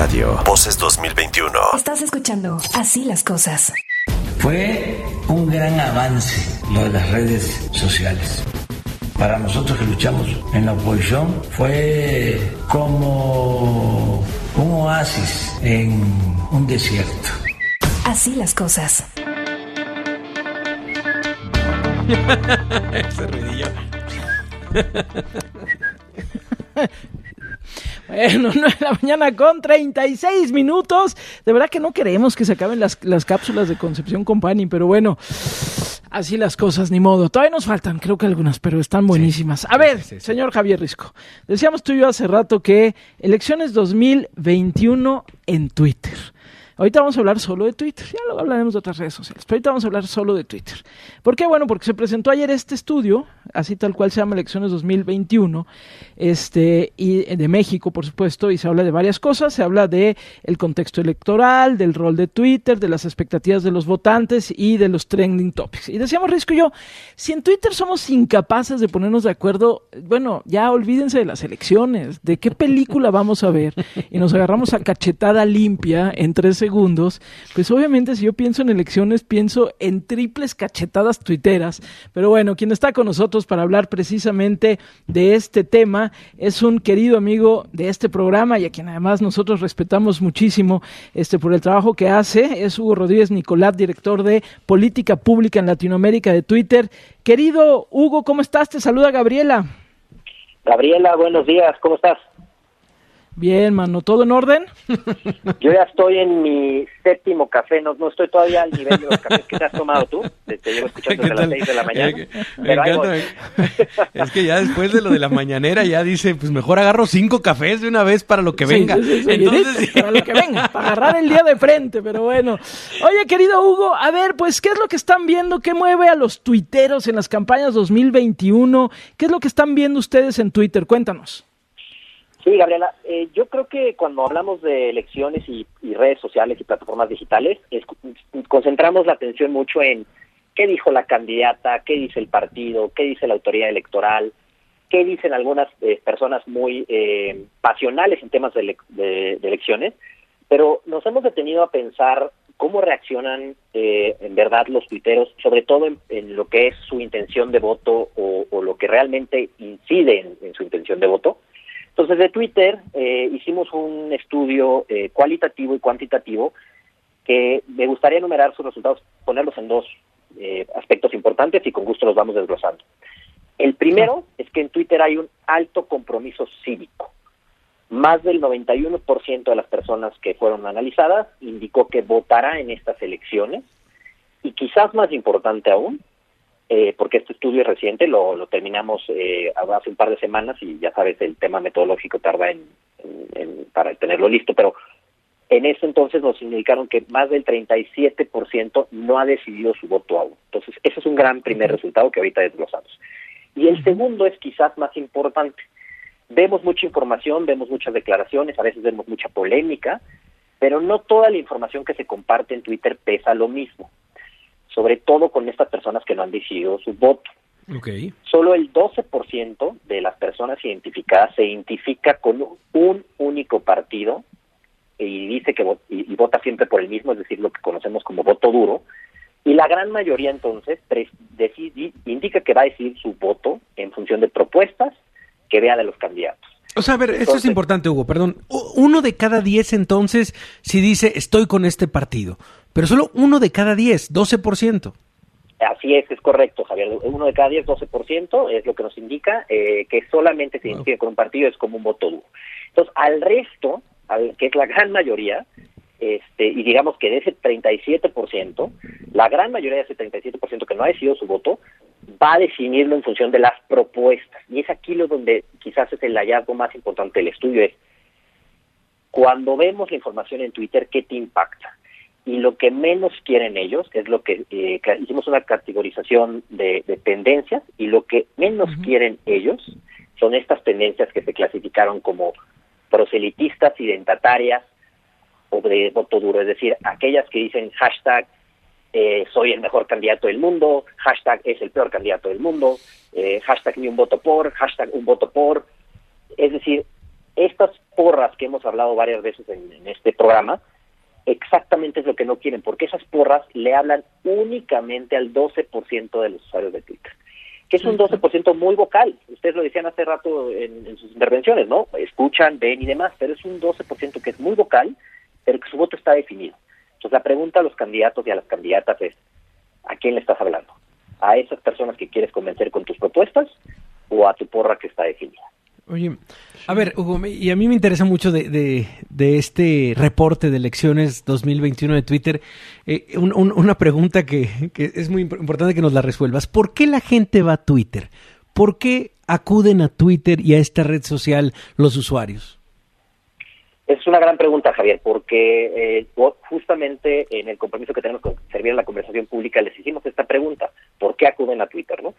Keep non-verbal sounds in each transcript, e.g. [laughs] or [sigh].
Radio. Voces 2021. Estás escuchando Así las cosas. Fue un gran avance lo de las redes sociales. Para nosotros que luchamos en la oposición fue como un oasis en un desierto. Así las cosas. [laughs] Ese ruidillo. [laughs] Bueno, [laughs] no la mañana con 36 minutos. De verdad que no queremos que se acaben las, las cápsulas de Concepción Company, pero bueno, así las cosas, ni modo. Todavía nos faltan, creo que algunas, pero están buenísimas. A ver, señor Javier Risco, decíamos tú y yo hace rato que elecciones 2021 en Twitter. Ahorita vamos a hablar solo de Twitter, ya luego hablaremos de otras redes sociales, pero ahorita vamos a hablar solo de Twitter. ¿Por qué? Bueno, porque se presentó ayer este estudio, así tal cual se llama Elecciones 2021, este, y de México, por supuesto, y se habla de varias cosas, se habla de el contexto electoral, del rol de Twitter, de las expectativas de los votantes y de los trending topics. Y decíamos Risco y yo, si en Twitter somos incapaces de ponernos de acuerdo, bueno, ya olvídense de las elecciones, de qué película vamos a ver, y nos agarramos a cachetada limpia en tres pues obviamente si yo pienso en elecciones, pienso en triples cachetadas tuiteras. Pero bueno, quien está con nosotros para hablar precisamente de este tema es un querido amigo de este programa y a quien además nosotros respetamos muchísimo este, por el trabajo que hace. Es Hugo Rodríguez Nicolás, director de Política Pública en Latinoamérica de Twitter. Querido Hugo, ¿cómo estás? Te saluda Gabriela. Gabriela, buenos días, ¿cómo estás? Bien, mano, ¿todo en orden? [laughs] Yo ya estoy en mi séptimo café, no, no estoy todavía al nivel de los cafés que te has tomado tú, te, te llevo escuchando desde las seis de la mañana. Me, me pero ahí encanta. voy. me- Es que ya después de lo de la mañanera ya dice, pues mejor agarro cinco cafés de una vez para lo que Sí, venga. sí, sí, sí, Entonces, seguidito, para lo que venga, para [laughs] agarrar el día de frente, pero bueno. Oye, querido Hugo, a ver, pues, ¿qué es lo que están viendo? ¿Qué mueve a los tuiteros en las campañas 2021? ¿Qué es lo que están viendo ustedes en Twitter? Cuéntanos. Sí, Gabriela, eh, yo creo que cuando hablamos de elecciones y, redes sociales y plataformas digitales, es- concentramos la atención mucho en qué dijo la candidata, qué dice el partido, qué dice la autoridad electoral, qué dicen algunas eh, personas muy eh, pasionales en temas de, de- elecciones, pero nos hemos detenido a pensar cómo reaccionan eh, en verdad los tuiteros, sobre todo en, lo que es su intención de voto o, lo que realmente incide en su intención de voto. Entonces, de Twitter eh, hicimos un estudio eh, cualitativo y cuantitativo que me gustaría enumerar sus resultados, ponerlos en dos eh, aspectos importantes y con gusto los vamos desglosando. El primero es que en Twitter hay un alto compromiso cívico. Más del 91% de las personas que fueron analizadas indicó que votará en estas elecciones y quizás más importante aún, eh, porque este estudio es reciente, lo, lo terminamos eh, hace un par de semanas y ya sabes, el tema metodológico tarda en, en- en- para tenerlo listo, pero en ese entonces nos indicaron que más del 37% no ha decidido su voto aún. Entonces, ese es un gran primer resultado que ahorita desglosamos. Y el segundo es quizás más importante. Vemos mucha información, vemos muchas declaraciones, a veces vemos mucha polémica, pero no toda la información que se comparte en Twitter pesa lo mismo, sobre todo con estas personas que no han decidido su voto. ok. Solo el 12% de las personas identificadas se identifica con un único partido y dice que y, y vota siempre por el mismo, es decir, lo que conocemos como voto duro. Y la gran mayoría entonces decidi- indica que va a decidir su voto en función de propuestas que vea de los candidatos. O sea, a ver, esto es Entonces- importante, Hugo, perdón. Uno de cada diez entonces si dice estoy con este partido, pero solo uno de cada diez, 12%. Así es, es correcto, Javier. Uno de cada diez, 12% es lo que nos indica eh, que solamente se identifica con un partido es como un voto duro. Entonces, al resto, al- que es la gran mayoría, este, y digamos que de ese 37%, la gran mayoría de ese 37% que no ha decidido su voto, va a definirlo en función de las propuestas. Y es aquí lo donde quizás es el hallazgo más importante del estudio, es cuando vemos la información en Twitter, ¿qué te impacta? Y lo que menos quieren ellos es lo que eh, hicimos una categorización de, de tendencias y lo que menos quieren ellos son estas tendencias que se clasificaron como proselitistas, identitarias o de voto duro, es decir, aquellas que dicen hashtag eh, soy el mejor candidato del mundo, hashtag es el peor candidato del mundo, eh, hashtag ni un voto por, hashtag un voto por, es decir, estas porras que hemos hablado varias veces en, en este programa, exactamente es lo que no quieren, porque esas porras le hablan únicamente al 12% de los usuarios de Twitter, que es un 12% muy vocal. Ustedes lo decían hace rato en, en, sus intervenciones, ¿no? Escuchan, ven y demás, pero es un 12% que es muy vocal, pero que su voto está definido. Entonces la pregunta a los candidatos y a las candidatas es, ¿a quién le estás hablando? ¿A esas personas que quieres convencer con tus propuestas o a tu porra que está definida? Oye, a ver, Hugo, y a mí me interesa mucho de, de, de este reporte de elecciones 2021 de Twitter, eh, un, un, una pregunta que, que, es muy importante que nos la resuelvas. ¿Por qué la gente va a Twitter? ¿Por qué acuden a Twitter y a esta red social los usuarios? Es una gran pregunta, Javier, porque eh, justamente en el compromiso que tenemos con servir a la conversación pública les hicimos esta pregunta, ¿por qué acuden a Twitter? no?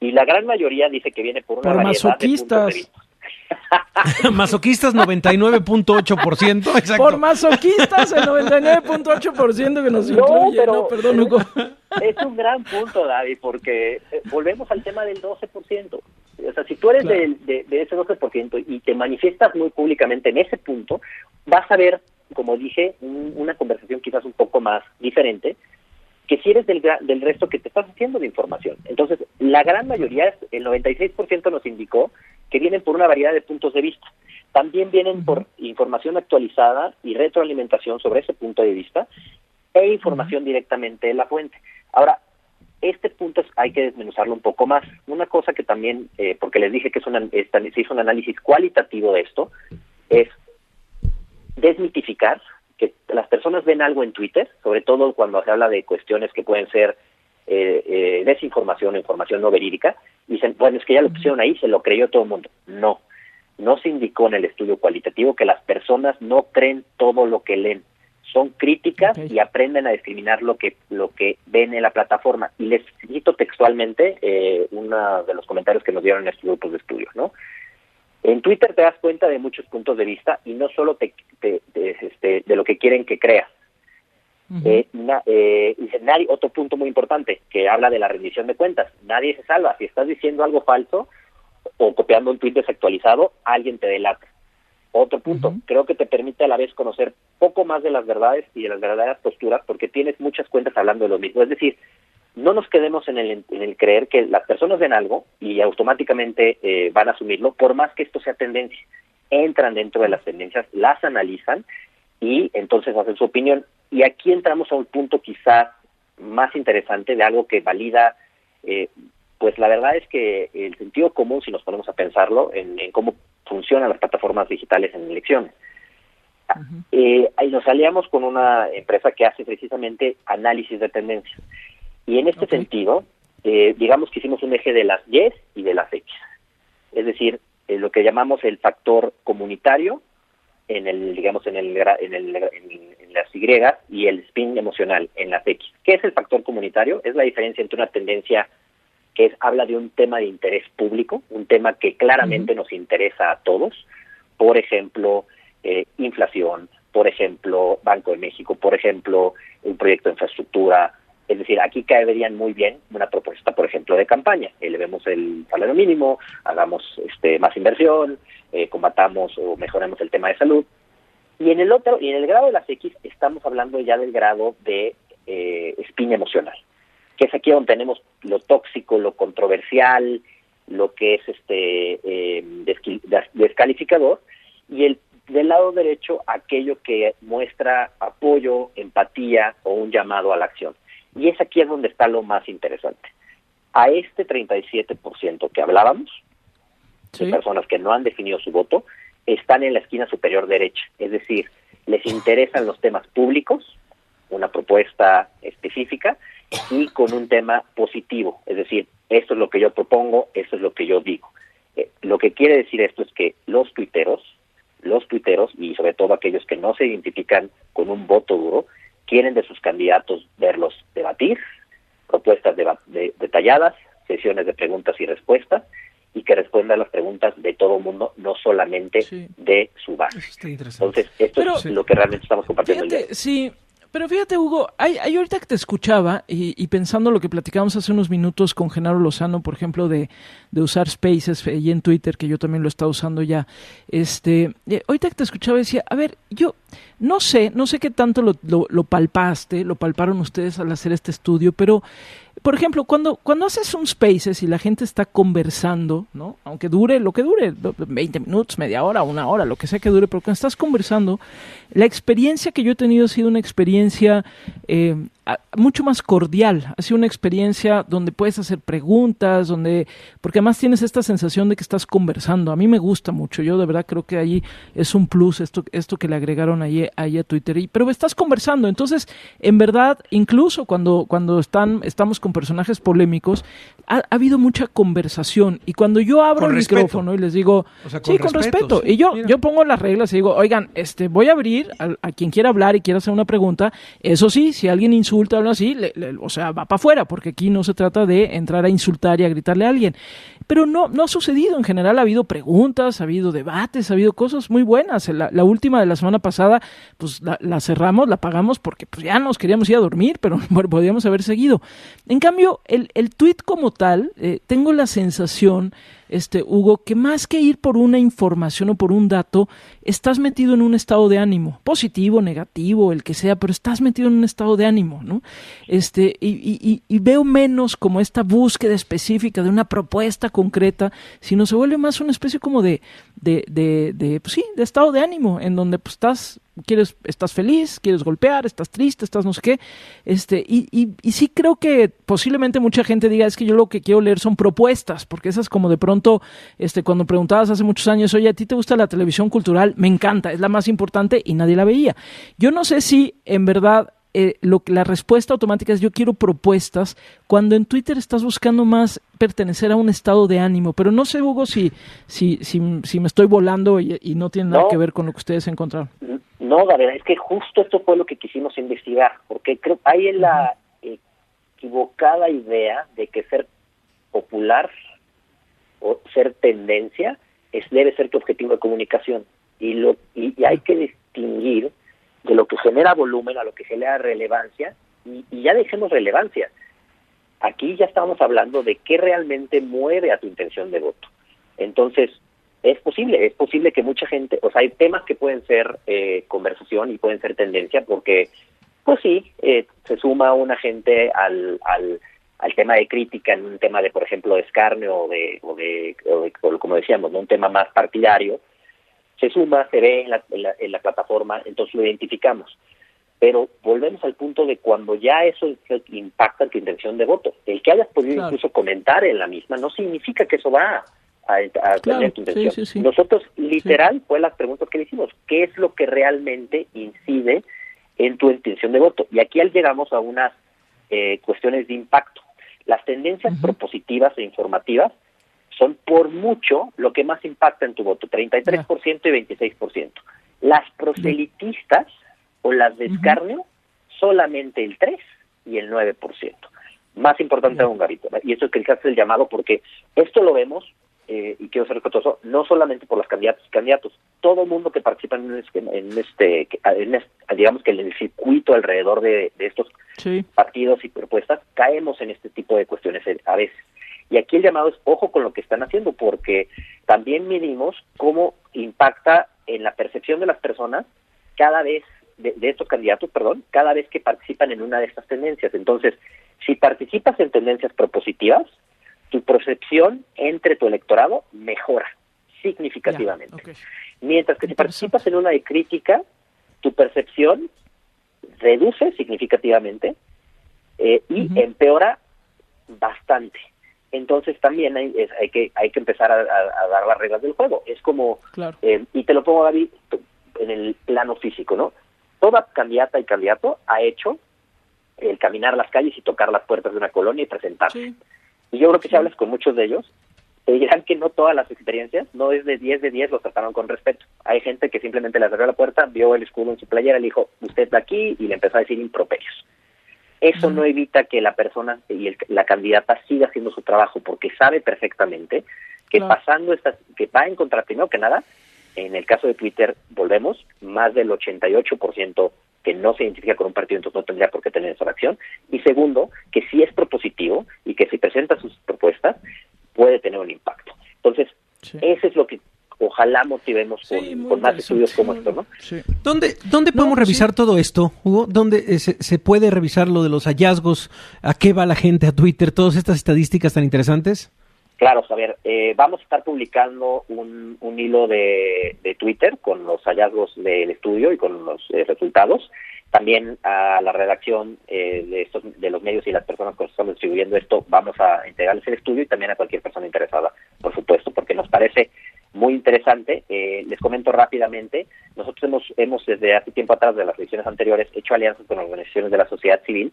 Y la gran mayoría dice que viene por una por variedad masoquistas. de puntos de vista. [laughs] Masoquistas 99.8%, exacto. Por masoquistas el 99.8% que nos No, incluye. pero- No, perdón, Hugo. [laughs] Es un gran punto, David, porque eh, volvemos al tema del 12%. O sea, si tú eres Claro. del- de, de ese 12% y te manifiestas muy públicamente en ese punto, vas a ver, como dije, un- una conversación quizás un poco más diferente que si eres del, del resto que te estás haciendo de información. Entonces, la gran mayoría, el 96% nos indicó que vienen por una variedad de puntos de vista. También vienen por información actualizada y retroalimentación sobre ese punto de vista e información directamente de la fuente. Ahora, este punto es- hay que desmenuzarlo un poco más. Una cosa que también, eh, porque les dije que es una- esta- se hizo un análisis cualitativo de esto, es desmitificar que las personas ven algo en Twitter, sobre todo cuando se habla de cuestiones que pueden ser eh, eh, desinformación o información no verídica, y dicen, bueno, es que ya lo pusieron ahí, se lo creyó todo el mundo. No, no se indicó en el estudio cualitativo que las personas no creen todo lo que leen. Son críticas y aprenden a discriminar lo que lo que ven en la plataforma. Y les cito textualmente eh, uno de los comentarios que nos dieron en estos grupos de estudio, ¿no? En Twitter te das cuenta de muchos puntos de vista y no solo te, te- te- este, de lo que quieren que creas. Eh, na- eh, dice, nadie, otro punto muy importante que habla de la rendición de cuentas. Nadie se salva. Si estás diciendo algo falso o copiando un tweet desactualizado, alguien te delata. Otro punto, creo que te permite a la vez conocer poco más de las verdades y de las verdaderas posturas porque tienes muchas cuentas hablando de lo mismo. Es decir, no nos quedemos en el, en el creer que las personas ven algo y automáticamente eh, van a asumirlo, por más que esto sea tendencia. Entran dentro de las tendencias, las analizan y entonces hacen su opinión. Y aquí entramos a un punto quizás más interesante de algo que valida, eh, pues la verdad es que el sentido común, si nos ponemos a pensarlo, en, en cómo funcionan las plataformas digitales en elecciones. Eh, ahí nos aliamos con una empresa que hace precisamente análisis de tendencias. Y en este sentido, eh, digamos que hicimos un eje de las Y y de las X. Es decir, eh, lo que llamamos el factor comunitario en el, digamos, en el, en el, en las Y y el spin emocional en las X. ¿Qué es el factor comunitario? Es la diferencia entre una tendencia que es, habla de un tema de interés público, un tema que claramente nos interesa a todos, por ejemplo, eh, inflación, por ejemplo, Banco de México, por ejemplo, un proyecto de infraestructura. Es decir, aquí caerían muy bien una propuesta, por ejemplo, de campaña. Elevemos el salario mínimo, hagamos este, más inversión, eh, combatamos o mejoremos el tema de salud. Y en el otro, y en el grado de las X, estamos hablando ya del grado de eh, espina emocional, que es aquí donde tenemos lo tóxico, lo controversial, lo que es este eh, descalificador, y el del lado derecho aquello que muestra apoyo, empatía o un llamado a la acción. Y es aquí es donde está lo más interesante. A este 37% que hablábamos, Sí. de personas que no han definido su voto, están en la esquina superior derecha. Es decir, les interesan los temas públicos, una propuesta específica y con un tema positivo. Es decir, esto es lo que yo propongo, esto es lo que yo digo. Eh, lo que quiere decir esto es que los tuiteros, los tuiteros y sobre todo aquellos que no se identifican con un voto duro, quieren de sus candidatos verlos debatir, propuestas deba- de- detalladas, sesiones de preguntas y respuestas, y que respondan las preguntas de todo el mundo, no solamente Sí. de su base. Eso está interesante. Entonces, esto Pero- es lo que realmente estamos compartiendo. el día Fíjate, sí, Pero fíjate, Hugo, hay, hay ahorita que te escuchaba y, pensando lo que platicamos hace unos minutos con Genaro Lozano, por ejemplo, de, de usar Spaces y en Twitter, que yo también lo he estado usando ya. Este, eh, ahorita que te escuchaba decía, a ver, yo no sé, no sé qué tanto lo, lo, lo palpaste, lo palparon ustedes al hacer este estudio, pero por ejemplo, cuando, cuando haces un Spaces y la gente está conversando, ¿no? Aunque dure lo que dure, 20 minutos, media hora, una hora, lo que sea que dure, pero cuando estás conversando, la experiencia que yo he tenido ha sido una experiencia eh, mucho más cordial, ha sido una experiencia donde puedes hacer preguntas, donde, porque además tienes esta sensación de que estás conversando. A mí me gusta mucho, yo de verdad creo que ahí es un plus esto, esto que le agregaron ahí, ahí a Twitter. Y, pero estás conversando, entonces, en verdad, incluso cuando, cuando están, estamos con personajes polémicos, ha, habido mucha conversación. Y cuando yo abro el micrófono y les digo, sí, con respeto, y yo, yo pongo las reglas y digo, oigan, este, voy a abrir a, quien quiera hablar y quiera hacer una pregunta. Eso sí, si alguien insulta o algo así, o sea, va para afuera, porque aquí no se trata de entrar a insultar y a gritarle a alguien. Pero no, no ha sucedido. En general ha habido preguntas, ha habido debates, ha habido cosas muy buenas. La, última de la semana pasada, pues la, cerramos, la pagamos porque pues ya nos queríamos ir a dormir, pero [laughs] podíamos haber seguido. En cambio, el, el tweet como tal, eh, tengo la sensación este, Hugo, que más que ir por una información o por un dato, estás metido en un estado de ánimo, positivo, negativo, el que sea, pero estás metido en un estado de ánimo, ¿no? Este, y, y, veo menos como esta búsqueda específica de una propuesta concreta, sino se vuelve más una especie como de, de, de, de pues sí, de estado de ánimo, en donde pues estás quieres, estás feliz, quieres golpear, estás triste, estás no sé qué, este, y, y, y, sí creo que posiblemente mucha gente diga, es que yo lo que quiero leer son propuestas, porque esas como de pronto, este, cuando preguntabas hace muchos años, oye, ¿a ti te gusta la televisión cultural? Me encanta, es la más importante y nadie la veía. Yo no sé si en verdad eh, lo, la respuesta automática es yo quiero propuestas, cuando en Twitter estás buscando más pertenecer a un estado de ánimo. Pero no sé, Hugo, si, si, si, si me estoy volando y, no tiene nada que ver con lo que ustedes encontraron. No, Gabriela, es que justo esto fue lo que quisimos investigar, porque creo hay en la equivocada idea de que ser popular o ser tendencia es debe ser tu objetivo de comunicación y lo y hay que distinguir de lo que genera volumen a lo que genera relevancia y, ya dejemos relevancia. Aquí ya estamos hablando de qué realmente mueve a tu intención de voto. Entonces, es posible, es posible que mucha gente, o sea, hay temas que pueden ser eh, conversación y pueden ser tendencia porque, pues sí, eh, se suma una gente al, al, al tema de crítica en un tema de, por ejemplo, de escarnio o de, o de, o como decíamos, ¿no? un tema más partidario, se suma, se ve en la, en la, plataforma, entonces lo identificamos. Pero volvemos al punto de cuando ya eso impacta en tu intención de voto. El que hayas podido incluso comentar en la misma no significa que eso va a, tener tu intención. Nosotros, literal, fue las preguntas que le hicimos. ¿Qué es lo que realmente incide en tu intención de voto? Y aquí llegamos a unas eh, cuestiones de impacto. Las tendencias propositivas e informativas son por mucho lo que más impacta en tu voto, 33% y 26%. Las proselitistas o las de escarnio, solamente el 3 y el 9%. Más importante aún, Garito. Y eso es que el el llamado porque esto lo vemos, eh, y quiero ser respetuoso, no solamente por las candidatas y candidatos, todo el mundo que participa en este, en este, digamos que en el circuito alrededor de, estos partidos y propuestas, caemos en este tipo de cuestiones a veces. Y aquí el llamado es ojo con lo que están haciendo, porque también medimos cómo impacta en la percepción de las personas cada vez, de, estos candidatos, perdón, cada vez que participan en una de estas tendencias. Entonces, si participas en tendencias propositivas, tu percepción entre tu electorado mejora significativamente. Mientras que si participas en una de crítica, tu percepción reduce significativamente eh, y empeora bastante entonces también hay, hay que hay que empezar a, dar las reglas del juego. Es como, eh, y te lo pongo, David, en el plano físico, ¿no? Toda candidata y candidato ha hecho el caminar las calles y tocar las puertas de una colonia y presentarse. Y yo creo que si hablas con muchos de ellos, te dirán que no todas las experiencias, no es de 10 de 10, los trataron con respeto. Hay gente que simplemente le abrió la puerta, vio el escudo en su playera, le dijo, usted está aquí, y le empezó a decir improperios. Eso no evita que la persona y la candidata siga haciendo su trabajo porque sabe perfectamente que pasando estas, que va a encontrar primero que nada, en el caso de Twitter, volvemos, más del 88% que no se identifica con un partido, entonces no tendría por qué tener esa acción. Y segundo, que si es propositivo y que si presenta sus propuestas, puede tener un impacto. Entonces, sí. eso es lo que ojalá motivemos con, sí, con más estudios como esto, ¿no? Sí. ¿Dónde, dónde podemos no, revisar todo esto, Hugo? ¿Dónde eh, se, se, puede revisar lo de los hallazgos? ¿A qué va la gente a Twitter? ¿Todas estas estadísticas tan interesantes? Claro, Javier. Eh, vamos a estar publicando un, un hilo de, de, Twitter con los hallazgos del estudio y con los eh, resultados. También a la redacción eh, de, estos, de los medios y las personas que estamos distribuyendo esto, vamos a integrarles el estudio y también a cualquier persona interesada, por supuesto, porque nos parece muy interesante. Eh, les comento rápidamente, nosotros hemos, hemos desde hace tiempo atrás, de las elecciones anteriores, hecho alianzas con organizaciones de la sociedad civil.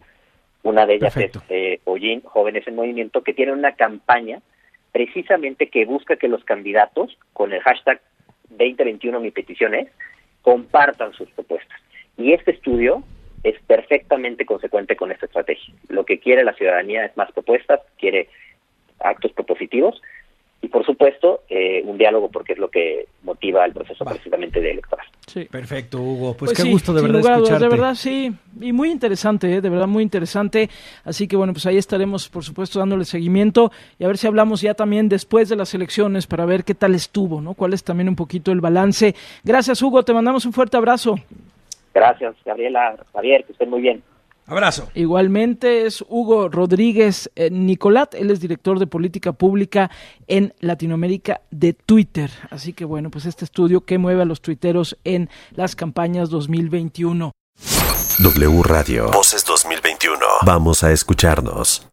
Una de ellas Perfecto. es eh, OYIN, Jóvenes en Movimiento, que tiene una campaña precisamente que busca que los candidatos, con el hashtag 2021 mi petición es, compartan sus propuestas. Y este estudio es perfectamente consecuente con esta estrategia. Lo que quiere la ciudadanía es más propuestas, quiere actos propositivos y por supuesto eh, un diálogo porque es lo que motiva el proceso Va. precisamente de electoral. Sí. Perfecto, Hugo. Pues, pues qué sí, gusto de verdad lugar, escucharte. De verdad, sí. Y muy interesante, ¿eh? de verdad muy interesante. Así que bueno, pues ahí estaremos, por supuesto, dándole seguimiento y a ver si hablamos ya también después de las elecciones para ver qué tal estuvo, ¿no? Cuál es también un poquito el balance. Gracias, Hugo. Te mandamos un fuerte abrazo. Gracias, Gabriela, Javier, que estén muy bien. Abrazo. Igualmente es Hugo Rodríguez eh, Nicolat, él es director de política pública en Latinoamérica de Twitter. Así que bueno, pues este estudio que mueve a los tuiteros en las campañas 2021. W Radio. Voces 2021. Vamos a escucharnos.